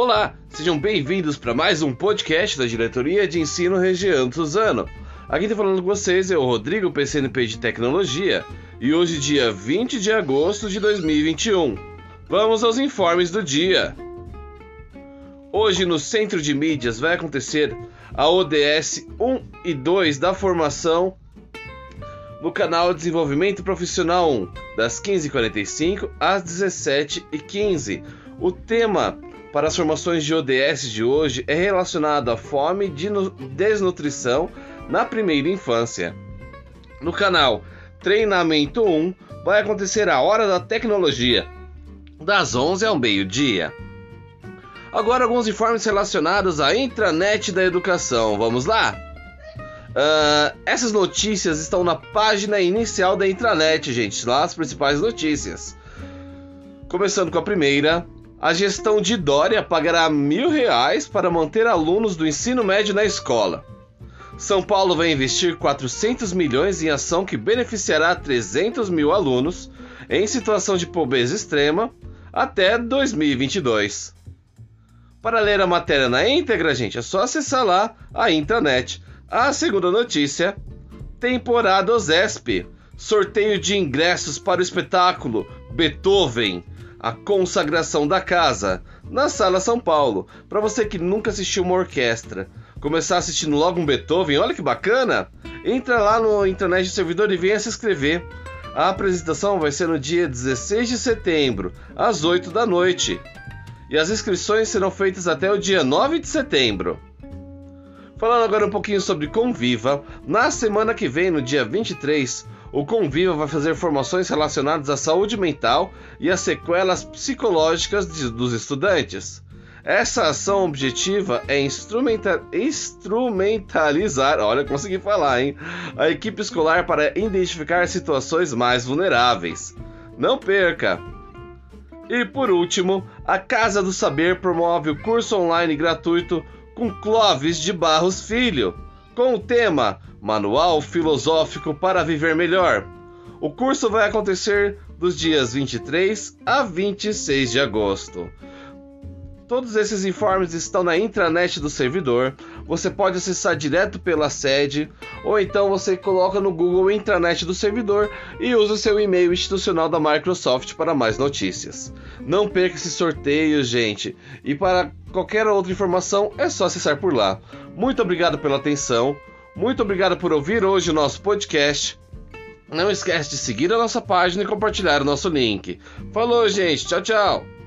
Olá, sejam bem-vindos para mais um podcast da Diretoria de Ensino Região Suzano. Aqui está falando com vocês é o Rodrigo, PCNP de Tecnologia, e hoje, dia 20 de agosto de 2021. Vamos aos informes do dia. Hoje, no Centro de Mídias, vai acontecer a ODS 1 e 2 da formação no canal Desenvolvimento Profissional 1, das 15h45 às 17h15. O tema para as formações de ODS de hoje é relacionado à fome e desnutrição na primeira infância. No canal Treinamento 1 vai acontecer a Hora da Tecnologia, das 11 ao meio-dia. Agora alguns informes relacionados à intranet da educação. Vamos lá? Uh, essas notícias estão na página inicial da intranet, gente. Lá as principais notícias. Começando com a primeira. A gestão de Dória pagará mil reais para manter alunos do ensino médio na escola. São Paulo vai investir 400 milhões em ação que beneficiará 300 mil alunos em situação de pobreza extrema até 2022. Para ler a matéria na íntegra, gente, é só acessar lá a intranet. A segunda notícia: temporada OZESP. Sorteio de ingressos para o espetáculo Beethoven, a consagração da casa, na Sala São Paulo. Para você que nunca assistiu uma orquestra, começar assistindo logo um Beethoven, olha que bacana! Entra lá no internet do servidor e venha se inscrever. A apresentação vai ser no dia 16 de setembro, às 8 da noite. E as inscrições serão feitas até o dia 9 de setembro. Falando agora um pouquinho sobre Conviva, na semana que vem, no dia 23, o Conviva vai fazer formações relacionadas à saúde mental e às sequelas psicológicas de, dos estudantes. Essa ação objetiva é instrumenta instrumentalizar, olha, consegui falar, hein? A equipe escolar para identificar situações mais vulneráveis. Não perca! E por último, a Casa do Saber promove o curso online gratuito com Clóvis de Barros Filho, com o tema Manual Filosófico para Viver Melhor. O curso vai acontecer dos dias 23 a 26 de agosto. Todos esses informes estão na intranet do servidor. Você pode acessar direto pela sede ou então você coloca no Google intranet do servidor e usa o seu e-mail institucional da Microsoft para mais notícias. Não perca esse sorteio, gente. E para qualquer outra informação é só acessar por lá. Muito obrigado pela atenção. Muito obrigado por ouvir hoje o nosso podcast. Não esquece de seguir a nossa página e compartilhar o nosso link. Falou, gente. Tchau, tchau.